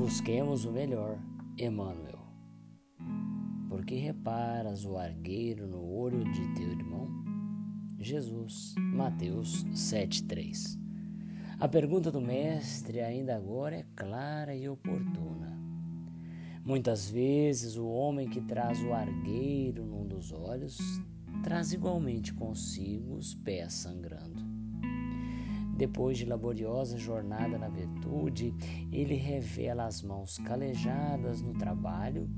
Busquemos o melhor, Emmanuel. Porque reparas o argueiro no olho de teu irmão? Jesus, Mateus 7,3. A pergunta do Mestre ainda agora é clara e oportuna. Muitas vezes o homem que traz o argueiro num dos olhos traz igualmente consigo os pés sangrando. Depois de laboriosa jornada na virtude, ele revela as mãos calejadas no trabalho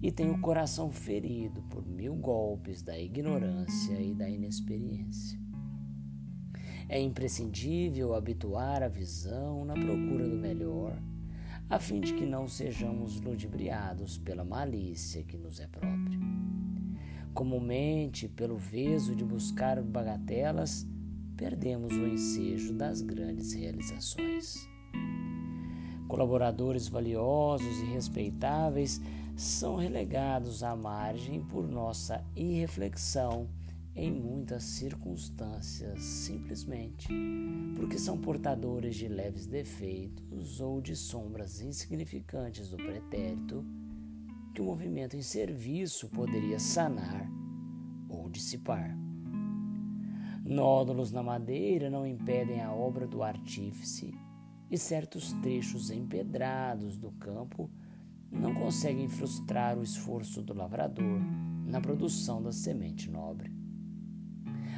e tem o coração ferido por mil golpes da ignorância e da inexperiência. É imprescindível habituar a visão na procura do melhor, a fim de que não sejamos ludibriados pela malícia que nos é própria. Comumente, pelo veso de buscar bagatelas, perdemos o ensejo das grandes realizações. Colaboradores valiosos e respeitáveis são relegados à margem por nossa irreflexão em muitas circunstâncias, simplesmente porque são portadores de leves defeitos ou de sombras insignificantes do pretérito que o movimento em serviço poderia sanar ou dissipar. Nódulos na madeira não impedem a obra do artífice e certos trechos empedrados do campo não conseguem frustrar o esforço do lavrador na produção da semente nobre.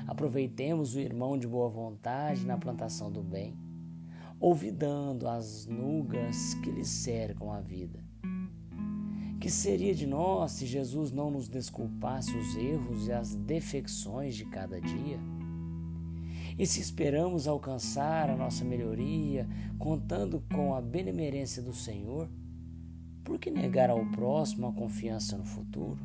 Aproveitemos o irmão de boa vontade na plantação do bem, olvidando as nugas que lhe cercam a vida. Que seria de nós se Jesus não nos desculpasse os erros e as defecções de cada dia? E se esperamos alcançar a nossa melhoria contando com a benemerência do Senhor, por que negar ao próximo a confiança no futuro?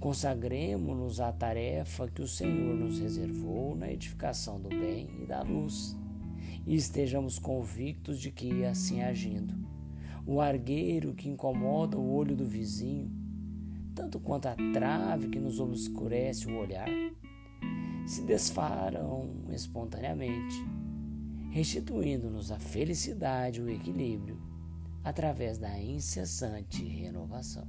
Consagremos-nos à tarefa que o Senhor nos reservou na edificação do bem e da luz, e estejamos convictos de que, assim agindo, o argueiro que incomoda o olho do vizinho, tanto quanto a trave que nos obscurece o olhar, se desfarão espontaneamente, restituindo-nos a felicidade e o equilíbrio através da incessante renovação.